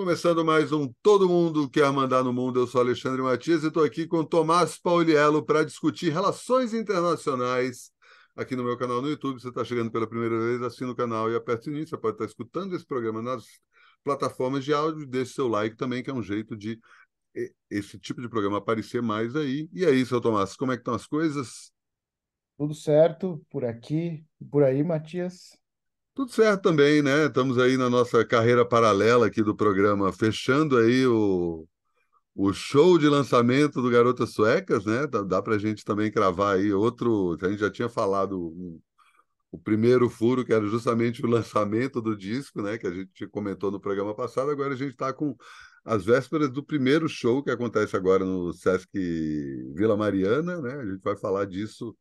Começando mais um Todo Mundo Quer Mandar no Mundo, eu sou Alexandre Matias e estou aqui com Tomás Pauliello para discutir relações internacionais aqui no meu canal no YouTube. Você está chegando pela primeira vez, assina o canal e aperte o sininho. Você pode estar escutando esse programa nas plataformas de áudio. Deixe seu like também, que é um jeito de esse tipo de programa aparecer mais aí. E aí, seu Tomás, como é que estão as coisas? Tudo certo por aqui, por aí, Matias? Tudo certo também, né? Estamos aí na nossa carreira paralela aqui do programa, fechando aí o, o show de lançamento do Garotas Suecas, né? Dá, para a gente também cravar aí outro. A gente já tinha falado o primeiro furo, que era justamente o lançamento do disco, né? Que a gente comentou no programa passado. Agora a gente está com as vésperas do primeiro show que acontece agora no Sesc Vila Mariana, né? A gente vai falar disso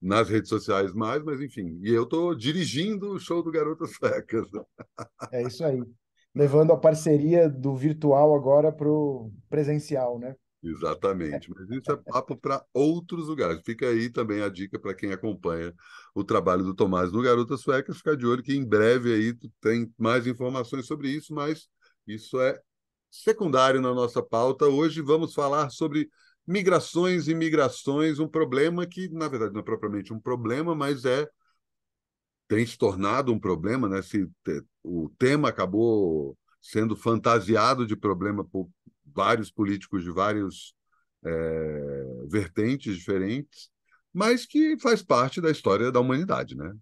nas redes sociais mais, mas enfim. E eu estou dirigindo o show do Garotas Suecas. É isso aí. Levando a parceria do virtual agora para o presencial, né? Exatamente, mas isso é papo para outros lugares. Fica aí também a dica para quem acompanha o trabalho do Tomás no Garotas Suecas, ficar de olho que em breve aí tem mais informações sobre isso, mas isso é secundário na nossa pauta. Hoje vamos falar sobre migrações e migrações, um problema que, na verdade, não é propriamente um problema, mas é tem se tornado um problema, né? Se o tema acabou sendo fantasiado de problema por vários políticos de vários é, vertentes diferentes, mas que faz parte da história da humanidade, né?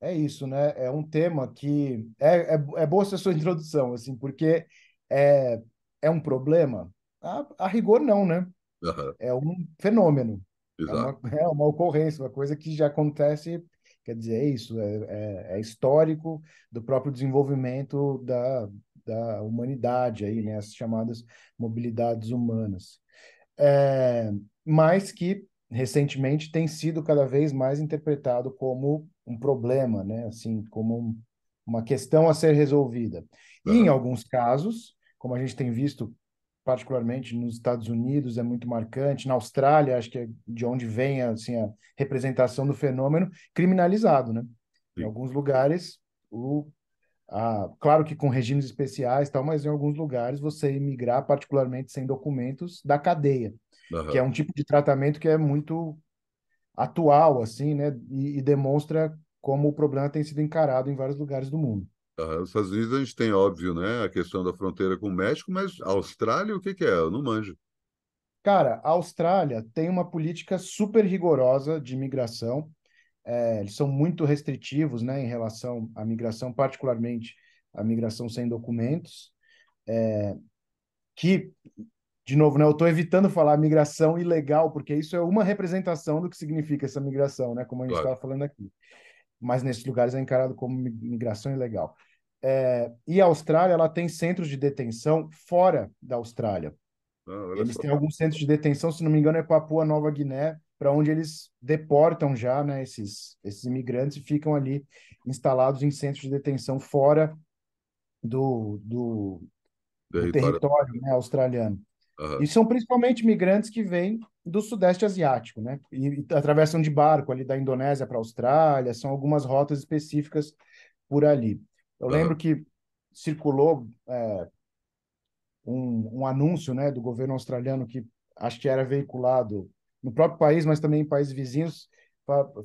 É isso, né? É um tema que é, é, é boa sua introdução, assim, porque é, é um problema, a, a rigor, não, né? Uhum. É um fenômeno. Exato. É uma, é uma ocorrência, uma coisa que já acontece, quer dizer, é isso, é, é, é histórico do próprio desenvolvimento da, da humanidade, aí, né? as chamadas mobilidades humanas. É, mas que recentemente tem sido cada vez mais interpretado como um problema, né? assim, como um, uma questão a ser resolvida. E em alguns casos, como a gente tem visto particularmente nos Estados Unidos, é muito marcante. Na Austrália, acho que é de onde vem assim, a representação do fenômeno, criminalizado. Né? Em alguns lugares, o, a, claro que com regimes especiais, tal, mas em alguns lugares você imigrar, particularmente sem documentos, da cadeia, uhum. que é um tipo de tratamento que é muito atual, assim, né? e, e demonstra como o problema tem sido encarado em vários lugares do mundo. Uh, os Estados Unidos a gente tem, óbvio, né, a questão da fronteira com o México, mas a Austrália, o que, que é? Eu não manjo. Cara, a Austrália tem uma política super rigorosa de imigração. É, eles são muito restritivos né, em relação à migração, particularmente a migração sem documentos. É, que, de novo, né, eu estou evitando falar migração ilegal, porque isso é uma representação do que significa essa migração, né, como a gente estava claro. falando aqui. Mas nesses lugares é encarado como migração ilegal. É, e a Austrália ela tem centros de detenção fora da Austrália. Ah, eles só. têm alguns centros de detenção, se não me engano, é Papua Nova Guiné, para onde eles deportam já né, esses, esses imigrantes e ficam ali instalados em centros de detenção fora do, do, do território né, australiano. Uhum. E são principalmente imigrantes que vêm do Sudeste Asiático, né? E, e atravessam de barco ali da Indonésia para a Austrália, são algumas rotas específicas por ali. Eu lembro que circulou é, um, um anúncio né, do governo australiano que acho que era veiculado no próprio país, mas também em países vizinhos,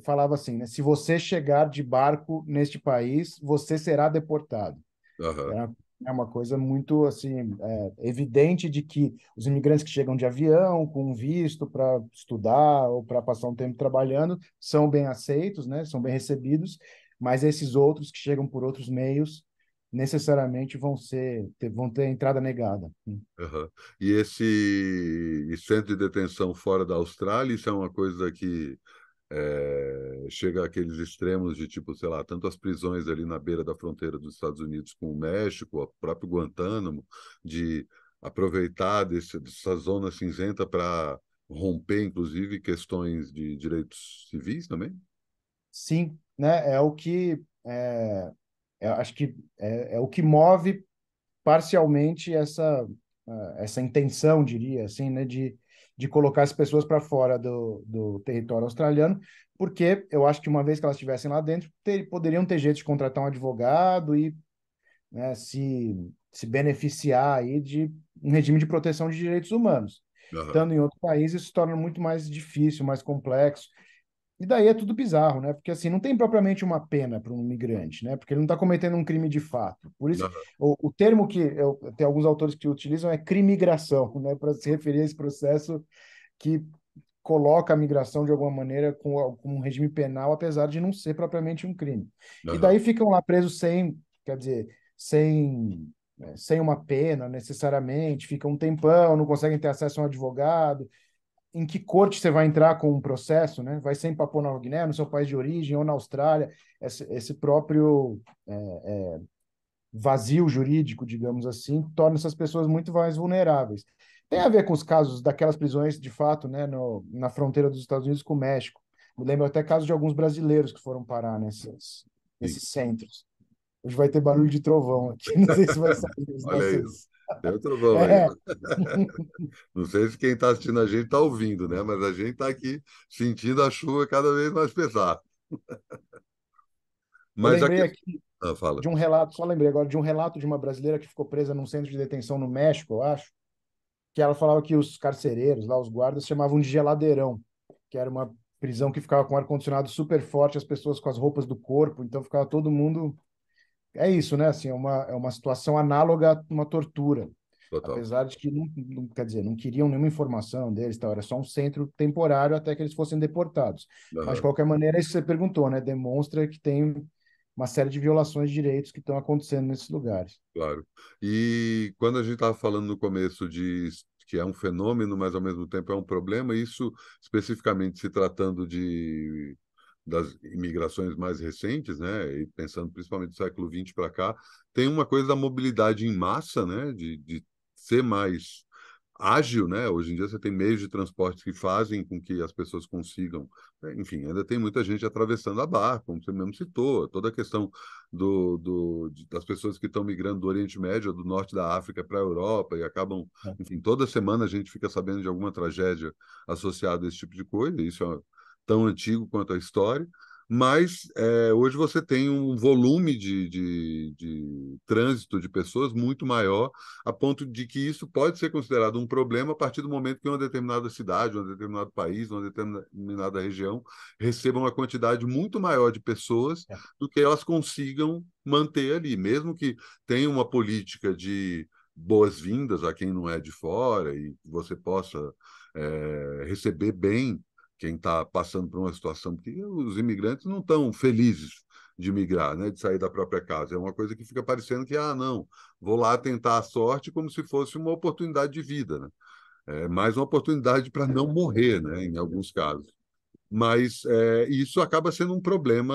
falava assim, né, se você chegar de barco neste país, você será deportado. Uhum. Era é uma coisa muito assim é, evidente de que os imigrantes que chegam de avião com visto para estudar ou para passar um tempo trabalhando são bem aceitos, né? São bem recebidos mas esses outros que chegam por outros meios necessariamente vão ser vão ter entrada negada. Uhum. E esse centro de detenção fora da Austrália, isso é uma coisa que é, chega àqueles extremos de tipo, sei lá, tanto as prisões ali na beira da fronteira dos Estados Unidos com o México, o próprio Guantánamo, de aproveitar desse, dessa zona cinzenta para romper, inclusive, questões de direitos civis também? Sim, né, é o que é, é, acho que é, é, o que move parcialmente essa essa intenção, diria assim, né, de, de colocar as pessoas para fora do, do território australiano, porque eu acho que uma vez que elas estivessem lá dentro, ter, poderiam ter jeito de contratar um advogado e né, se se beneficiar aí de um regime de proteção de direitos humanos. Uhum. Estando em outro país, isso se torna muito mais difícil, mais complexo. E daí é tudo bizarro, né? Porque assim, não tem propriamente uma pena para um imigrante, né? Porque ele não está cometendo um crime de fato. Por isso, uhum. o, o, termo que eu, tem alguns autores que utilizam é crimigração, né? Para se referir a esse processo que coloca a migração de alguma maneira com, com um regime penal, apesar de não ser propriamente um crime. Uhum. E daí ficam lá presos sem, quer dizer, sem né, sem uma pena necessariamente, ficam um tempão, não conseguem ter acesso a um advogado, em que corte você vai entrar com um processo, né? Vai ser em Papua Nova Guiné, no seu país de origem ou na Austrália, esse, esse próprio é, é, vazio jurídico, digamos assim, torna essas pessoas muito mais vulneráveis. Tem a ver com os casos daquelas prisões, de fato, né, no, na fronteira dos Estados Unidos com o México. Me lembro até casos de alguns brasileiros que foram parar nesses, nesses centros. Hoje vai ter barulho de trovão aqui, não sei se vai sair. Olha isso. Trovão é. aí. Não sei se quem está assistindo a gente está ouvindo, né? Mas a gente está aqui sentindo a chuva cada vez mais pesada. Mas eu lembrei aqui, aqui ah, de um relato, só lembrei agora de um relato de uma brasileira que ficou presa num centro de detenção no México, eu acho, que ela falava que os carcereiros, lá os guardas, chamavam de geladeirão, que era uma prisão que ficava com ar-condicionado super forte, as pessoas com as roupas do corpo, então ficava todo mundo é isso, né? Assim, é uma, é uma situação análoga a uma tortura. Total. Apesar de que não, não, quer dizer, não queriam nenhuma informação deles, tal, era só um centro temporário até que eles fossem deportados. Uhum. Mas de qualquer maneira, isso você perguntou, né? Demonstra que tem uma série de violações de direitos que estão acontecendo nesses lugares. Claro. E quando a gente estava falando no começo de que é um fenômeno, mas ao mesmo tempo é um problema, isso especificamente se tratando de das imigrações mais recentes, né, e pensando principalmente do século XX para cá, tem uma coisa da mobilidade em massa, né, de, de ser mais ágil, né? Hoje em dia você tem meios de transporte que fazem com que as pessoas consigam, né, enfim, ainda tem muita gente atravessando a barra, como você mesmo citou, toda a questão do, do de, das pessoas que estão migrando do Oriente Médio, do norte da África para a Europa e acabam, é. enfim, toda semana a gente fica sabendo de alguma tragédia associada a esse tipo de coisa. Isso é tão antigo quanto a história, mas é, hoje você tem um volume de, de, de, trânsito de pessoas muito maior, a ponto de que isso pode ser considerado um problema a partir do momento que uma determinada cidade, um determinado país, uma determinada região receba uma quantidade muito maior de pessoas é. do que elas consigam manter ali, mesmo que tenha uma política de boas-vindas a quem não é de fora e você possa é, receber bem quem está passando por uma situação, porque os imigrantes não estão felizes de migrar, né, de sair da própria casa. É uma coisa que fica parecendo que, ah, não, vou lá tentar a sorte como se fosse uma oportunidade de vida, né? É mais uma oportunidade para não morrer, né, em alguns casos. Mas é, isso acaba sendo um problema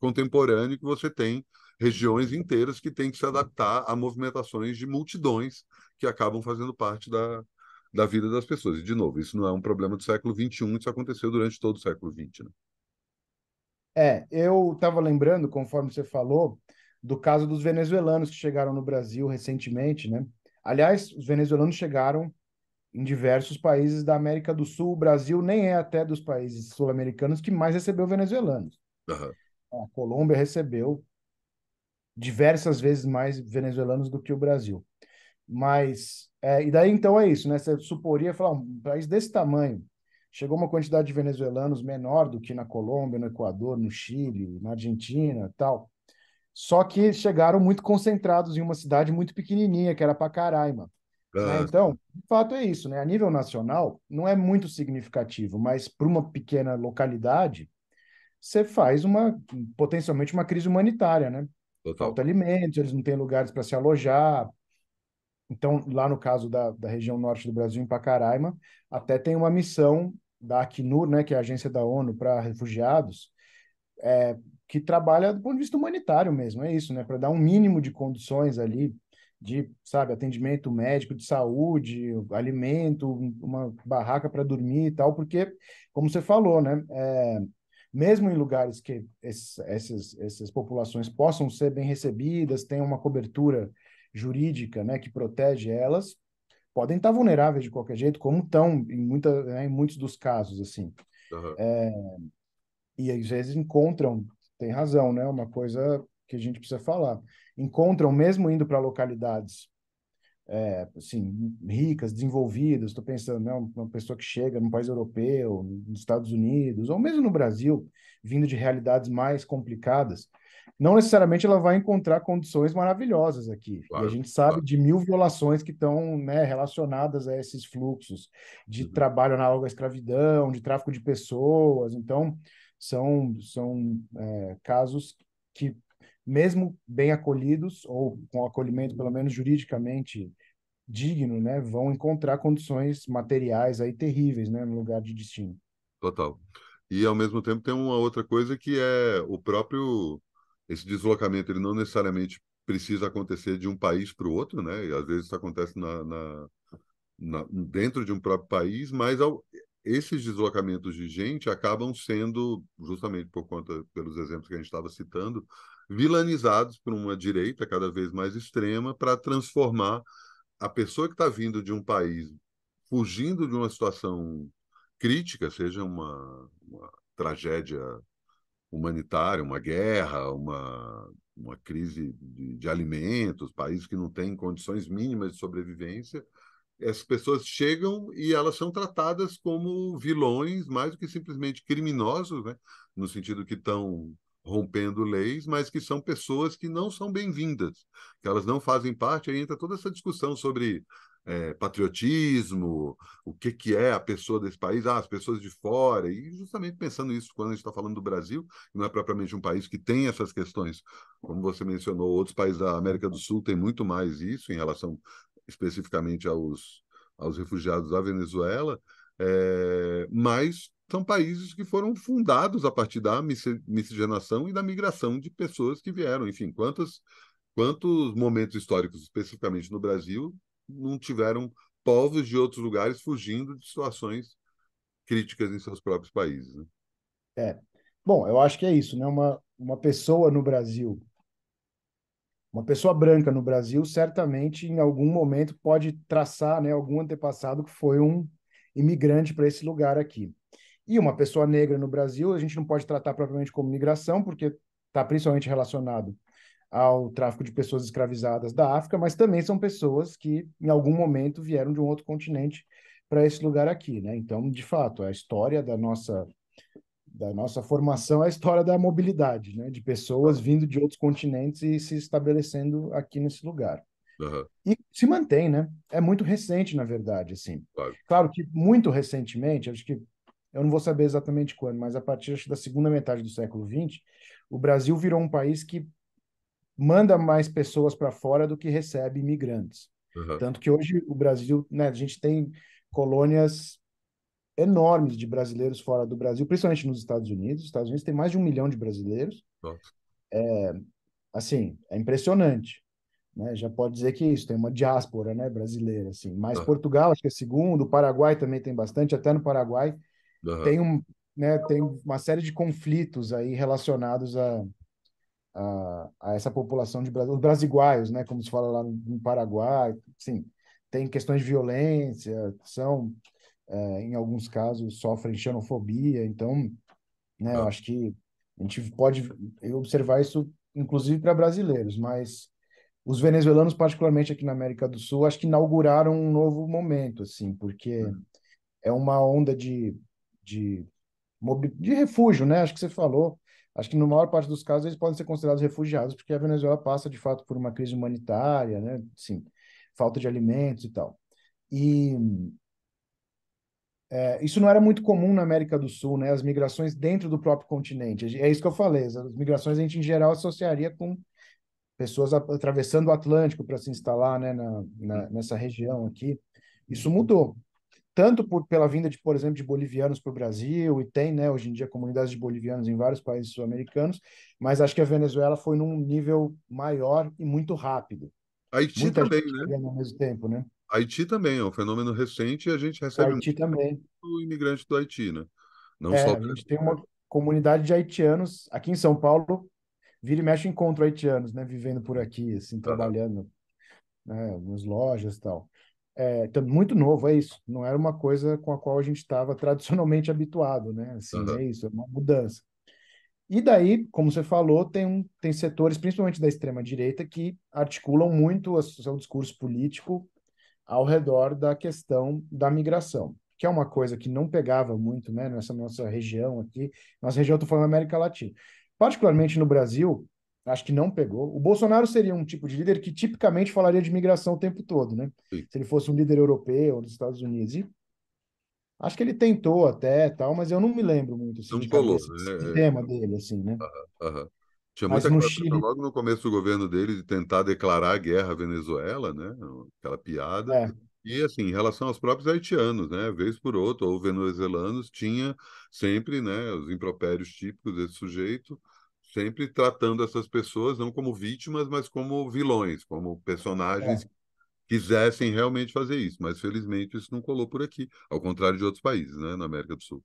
contemporâneo que você tem regiões inteiras que têm que se adaptar a movimentações de multidões que acabam fazendo parte da, da vida das pessoas. E, de novo, isso não é um problema do século XXI, isso aconteceu durante todo o século XX. Né? É, eu estava lembrando, conforme você falou, do caso dos venezuelanos que chegaram no Brasil recentemente, né? Aliás, os venezuelanos chegaram em diversos países da América do Sul. O Brasil nem é até dos países sul-americanos que mais recebeu venezuelanos. Uhum. A Colômbia recebeu diversas vezes mais venezuelanos do que o Brasil. Mas, é, e daí então é isso, né? Você suporia falar, um país desse tamanho, chegou uma quantidade de venezuelanos menor do que na Colômbia, no Equador, no Chile, na Argentina tal. Só que chegaram muito concentrados em uma cidade muito pequenininha, que era Pacaraima. Né? Então, de fato é isso, né? A nível nacional, não é muito significativo, mas para uma pequena localidade, você faz uma potencialmente uma crise humanitária, né? Total. Falta alimentos, eles não têm lugares para se alojar, então, lá no caso da, da região norte do Brasil, em Pacaraima, até tem uma missão da Acnur, né, que é a agência da ONU para refugiados, é, que trabalha do ponto de vista humanitário mesmo, é isso, né, para dar um mínimo de condições ali de, sabe, atendimento médico, de saúde, alimento, uma barraca para dormir e tal, porque, como você falou, né, é, mesmo em lugares que esses, essas, essas populações possam ser bem recebidas, tenham uma cobertura jurídica né, que protege elas, podem estar vulneráveis de qualquer jeito, como estão em, muita, né, em muitos dos casos. assim. Uhum. É, e às vezes encontram, tem razão, né, uma coisa que a gente precisa falar. Encontram, mesmo indo para localidades é, assim, ricas, desenvolvidas, estou pensando, né, uma pessoa que chega num país europeu, nos Estados Unidos, ou mesmo no Brasil, vindo de realidades mais complicadas, não necessariamente ela vai encontrar condições maravilhosas aqui. Claro, e a gente sabe claro. de mil violações que estão né, relacionadas a esses fluxos de uhum. trabalho análogo à escravidão, de tráfico de pessoas. Então, são, são é, casos que mesmo bem acolhidos, ou com acolhimento pelo menos juridicamente digno, né, vão encontrar condições materiais aí terríveis, né, no lugar de destino. Total. E ao mesmo tempo tem uma outra coisa que é o próprio esse deslocamento, ele não necessariamente precisa acontecer de um país para o outro, né? E às vezes isso acontece na, na, na dentro de um próprio país, mas ao, esses deslocamentos de gente acabam sendo, justamente por conta, pelos exemplos que a gente estava citando, vilanizados por uma direita cada vez mais extrema para transformar a pessoa que está vindo de um país fugindo de uma situação crítica, seja uma, uma tragédia humanitária, uma guerra, uma, uma crise de, de alimentos, países que não têm condições mínimas de sobrevivência, essas pessoas chegam e elas são tratadas como vilões, mais do que simplesmente criminosos, né? no sentido que estão rompendo leis, mas que são pessoas que não são bem-vindas, que elas não fazem parte. Aí entra toda essa discussão sobre é, patriotismo, o que, que é a pessoa desse país, ah, as pessoas de fora, e justamente pensando isso quando a gente está falando do Brasil, não é propriamente um país que tem essas questões, como você mencionou, outros países da América do Sul têm muito mais isso em relação especificamente aos, aos refugiados da Venezuela, é, mas são países que foram fundados a partir da miscigenação e da migração de pessoas que vieram. Enfim, quantos, quantos momentos históricos, especificamente no Brasil, não tiveram povos de outros lugares fugindo de situações críticas em seus próprios países? Né? É. Bom, eu acho que é isso, né? Uma, uma pessoa no Brasil, uma pessoa branca no Brasil, certamente em algum momento pode traçar, né, algum antepassado que foi um imigrante para esse lugar aqui. E uma pessoa negra no Brasil, a gente não pode tratar propriamente como migração, porque está principalmente relacionado ao tráfico de pessoas escravizadas da África, mas também são pessoas que, em algum momento, vieram de um outro continente para esse lugar aqui, né? Então, de fato, a história da nossa da nossa formação é a história da mobilidade, né? De pessoas vindo de outros continentes e se estabelecendo aqui nesse lugar. Uhum. E se mantém, né? É muito recente, na verdade, assim. Claro. claro que muito recentemente, acho que eu não vou saber exatamente quando, mas a partir acho, da segunda metade do século XX, o Brasil virou um país que manda mais pessoas para fora do que recebe imigrantes. Uhum. Tanto que hoje o Brasil, né, a gente tem colônias enormes de brasileiros fora do Brasil, principalmente nos Estados Unidos. Os Estados Unidos tem mais de um milhão de brasileiros. É, assim, é impressionante. Né? Já pode dizer que isso, tem uma diáspora né, brasileira. Assim. Mas uhum. Portugal, acho que é segundo, o Paraguai também tem bastante, até no Paraguai Uhum. Tem, um, né, tem uma série de conflitos aí relacionados a, a, a essa população de os brasiguaios, né, como se fala lá no Paraguai, sim, tem questões de violência, são é, em alguns casos sofrem xenofobia, então, né, eu acho que a gente pode observar isso inclusive para brasileiros, mas os venezuelanos, particularmente aqui na América do Sul, acho que inauguraram um novo momento, assim, porque uhum. é uma onda de de, de refúgio, né? Acho que você falou. Acho que na maior parte dos casos eles podem ser considerados refugiados, porque a Venezuela passa de fato por uma crise humanitária, né? Sim, falta de alimentos e tal. E é, isso não era muito comum na América do Sul, né? As migrações dentro do próprio continente. É isso que eu falei. As migrações a gente em geral associaria com pessoas atravessando o Atlântico para se instalar, né? Na, na, nessa região aqui. Isso mudou tanto por, pela vinda, de, por exemplo, de bolivianos para o Brasil, e tem, né, hoje em dia, comunidades de bolivianos em vários países sul-americanos, mas acho que a Venezuela foi num nível maior e muito rápido. Haiti Muita também, né? Ao mesmo tempo, né? Haiti também é um fenômeno recente e a gente recebe Haiti também. o imigrante do Haiti, né? Não é, só a gente tem uma comunidade de haitianos aqui em São Paulo, vira e mexe encontro haitianos, né, vivendo por aqui, assim, trabalhando, né, nas lojas e tal é, muito novo, é isso. Não era uma coisa com a qual a gente estava tradicionalmente habituado, né? Assim, uhum. é isso, é uma mudança. E daí, como você falou, tem, um, tem setores, principalmente da extrema-direita, que articulam muito o seu discurso político ao redor da questão da migração, que é uma coisa que não pegava muito né, nessa nossa região aqui. Nossa região, estou falando América Latina. Particularmente no Brasil, acho que não pegou. O Bolsonaro seria um tipo de líder que tipicamente falaria de migração o tempo todo, né? Sim. Se ele fosse um líder europeu ou dos Estados Unidos. E Acho que ele tentou até tal, mas eu não me lembro muito assim, não colou, né? tema dele, assim, né? Aham, Tinha muita coisa Chile... logo no começo do governo dele de tentar declarar a guerra à Venezuela, né? Aquela piada. É. E assim, em relação aos próprios haitianos, né? Vez por outra, ou venezuelanos, tinha sempre, né, os impropérios típicos desse sujeito, sempre tratando essas pessoas não como vítimas, mas como vilões, como personagens é quisessem realmente fazer isso, mas felizmente isso não colou por aqui, ao contrário de outros países, né, na América do Sul.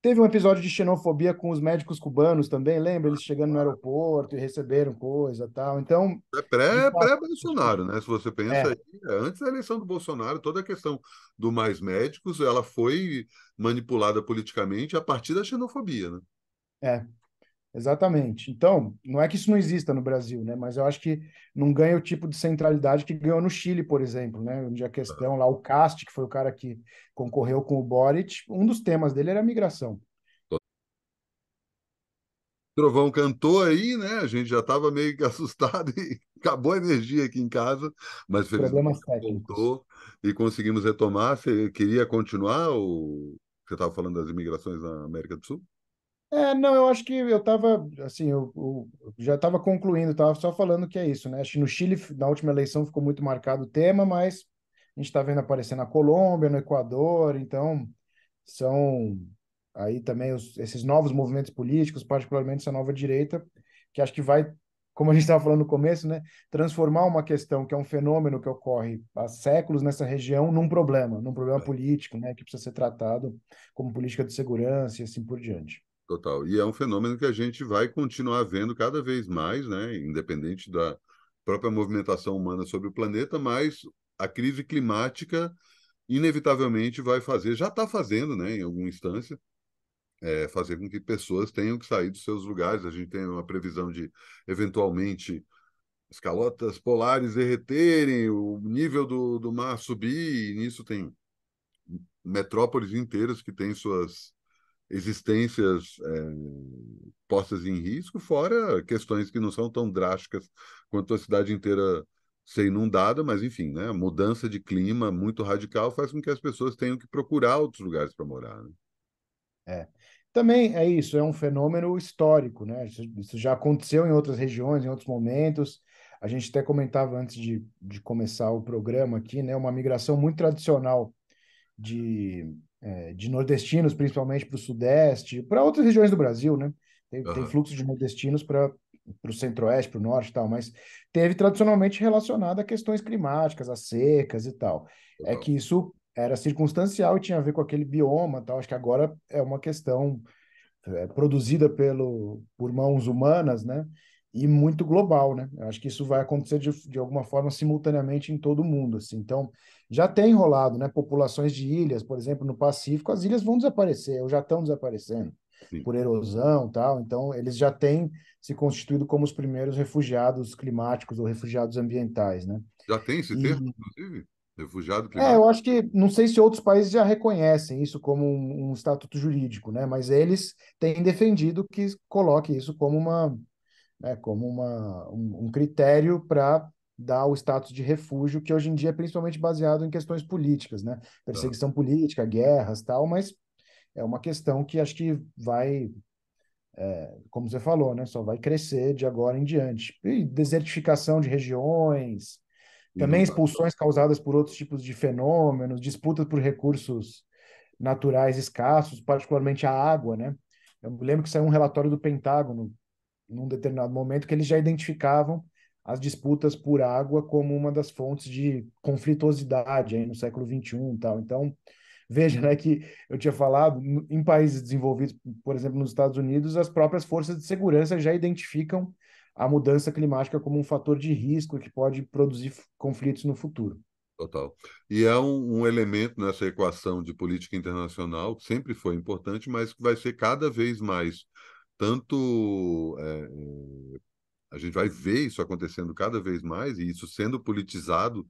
Teve um episódio de xenofobia com os médicos cubanos também, lembra? Eles chegando no aeroporto e receberam coisa tal. Então. É pré-Bolsonaro, pré né? Se você pensa é. aí, é, antes da eleição do Bolsonaro, toda a questão do mais médicos ela foi manipulada politicamente a partir da xenofobia, né? É, Exatamente. Então, não é que isso não exista no Brasil, né? Mas eu acho que não ganha o tipo de centralidade que ganhou no Chile, por exemplo, né? Onde a questão lá, o Cast, que foi o cara que concorreu com o Boric, um dos temas dele era a migração. Trovão cantou aí, né? A gente já estava meio que assustado e acabou a energia aqui em casa, mas felizmente voltou e conseguimos retomar. Você queria continuar ou você estava falando das imigrações na América do Sul? É, não, eu acho que eu estava, assim, eu, eu já estava concluindo, estava só falando que é isso, né? Acho que no Chile, na última eleição, ficou muito marcado o tema, mas a gente está vendo aparecer na Colômbia, no Equador, então são aí também os, esses novos movimentos políticos, particularmente essa nova direita, que acho que vai, como a gente estava falando no começo, né, transformar uma questão que é um fenômeno que ocorre há séculos nessa região num problema, num problema político, né, que precisa ser tratado como política de segurança e assim por diante. Total. E é um fenômeno que a gente vai continuar vendo cada vez mais, né? independente da própria movimentação humana sobre o planeta, mas a crise climática inevitavelmente vai fazer, já está fazendo, né, em alguma instância, é, fazer com que pessoas tenham que sair dos seus lugares. A gente tem uma previsão de, eventualmente, as calotas polares derreterem, o nível do, do mar subir, e nisso tem metrópoles inteiras que têm suas existências é, postas em risco, fora questões que não são tão drásticas quanto a cidade inteira ser inundada, mas enfim, né, a mudança de clima muito radical faz com que as pessoas tenham que procurar outros lugares para morar. Né? É. Também é isso, é um fenômeno histórico, né? Isso, isso, já aconteceu em outras regiões, em outros momentos. A gente até comentava antes de, de começar o programa aqui, né? Uma migração muito tradicional de é, de nordestinos, principalmente para o Sudeste, para outras regiões do Brasil, né? Tem, uhum. tem fluxo de nordestinos para o Centro-Oeste, para o Norte e tal, mas teve tradicionalmente relacionado a questões climáticas, a secas e tal. Uhum. É que isso era circunstancial e tinha a ver com aquele bioma tal. Acho que agora é uma questão é, produzida pelo, por mãos humanas, né? E muito global, né? Eu acho que isso vai acontecer de, de alguma forma simultaneamente em todo o mundo, assim. Então, já tem rolado, né? Populações de ilhas, por exemplo, no Pacífico, as ilhas vão desaparecer, ou já estão desaparecendo Sim. por erosão, tal. Então, eles já têm se constituído como os primeiros refugiados climáticos ou refugiados ambientais, né? Já tem esse e... termo, inclusive? Refugiado climático? É, eu acho que não sei se outros países já reconhecem isso como um, um estatuto jurídico, né? Mas eles têm defendido que coloque isso como uma, né, como uma, um, um critério para dar o status de refúgio, que hoje em dia é principalmente baseado em questões políticas, né? Perseguição política, guerras, tal, mas é uma questão que acho que vai, é, como você falou, né? Só vai crescer de agora em diante. E desertificação de regiões, também expulsões causadas por outros tipos de fenômenos, disputas por recursos naturais escassos, particularmente a água, né? Eu lembro que saiu um relatório do Pentágono num determinado momento que eles já identificavam as disputas por água como uma das fontes de conflitosidade aí no século XXI e tal. Então, veja, né, que eu tinha falado, em países desenvolvidos, por exemplo, nos Estados Unidos, as próprias forças de segurança já identificam a mudança climática como um fator de risco que pode produzir conflitos no futuro. Total. E é um, um, elemento nessa equação de política internacional que sempre foi importante, mas que vai ser cada vez mais tanto é, a gente vai ver isso acontecendo cada vez mais e isso sendo politizado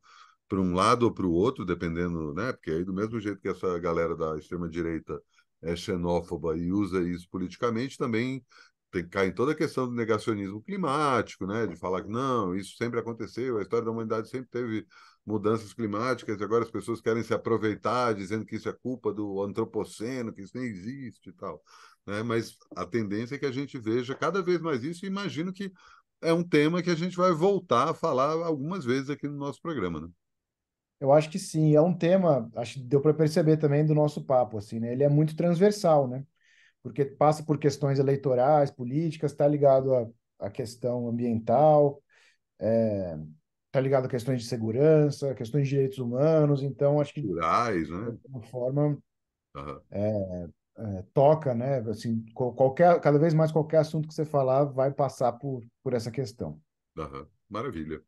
para um lado ou para o outro, dependendo, né? Porque aí do mesmo jeito que essa galera da extrema direita é xenófoba e usa isso politicamente, também tem cair em toda a questão do negacionismo climático, né? De falar que não, isso sempre aconteceu, a história da humanidade sempre teve mudanças climáticas, e agora as pessoas querem se aproveitar dizendo que isso é culpa do antropoceno, que isso nem existe e tal. Né? Mas a tendência é que a gente veja cada vez mais isso e imagino que é um tema que a gente vai voltar a falar algumas vezes aqui no nosso programa, né? Eu acho que sim, é um tema, acho que deu para perceber também do nosso papo, assim, né? Ele é muito transversal, né? Porque passa por questões eleitorais, políticas, está ligado à, à questão ambiental, é, está ligado a questões de segurança, questões de direitos humanos, então acho que Culturais, né? de alguma forma uhum. é, é, toca, né? Assim, qualquer, cada vez mais qualquer assunto que você falar vai passar por, por essa questão. Uhum. Maravilha.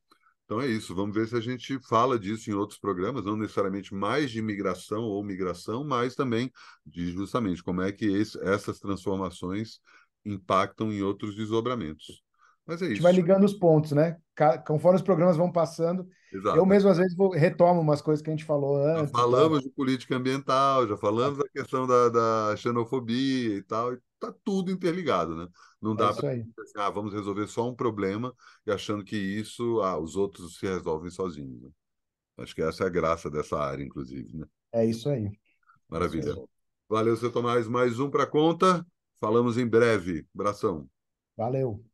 Então é isso. Vamos ver se a gente fala disso em outros programas, não necessariamente mais de migração ou migração, mas também de justamente como é que esse, essas transformações impactam em outros desdobramentos. Mas é isso. A gente vai ligando os pontos, né? Conforme os programas vão passando, Exato. eu mesmo às vezes vou, retomo umas coisas que a gente falou antes. Já falamos de política ambiental, já falamos da questão da, da xenofobia e tal, está tudo interligado, né? Não dá é para assim, ah, vamos resolver só um problema e achando que isso, ah, os outros se resolvem sozinhos. Né? Acho que essa é a graça dessa área, inclusive, né? É isso aí. Maravilha. Isso aí. Valeu, seu Tomás. Mais um para conta. Falamos em breve. Abração. Valeu.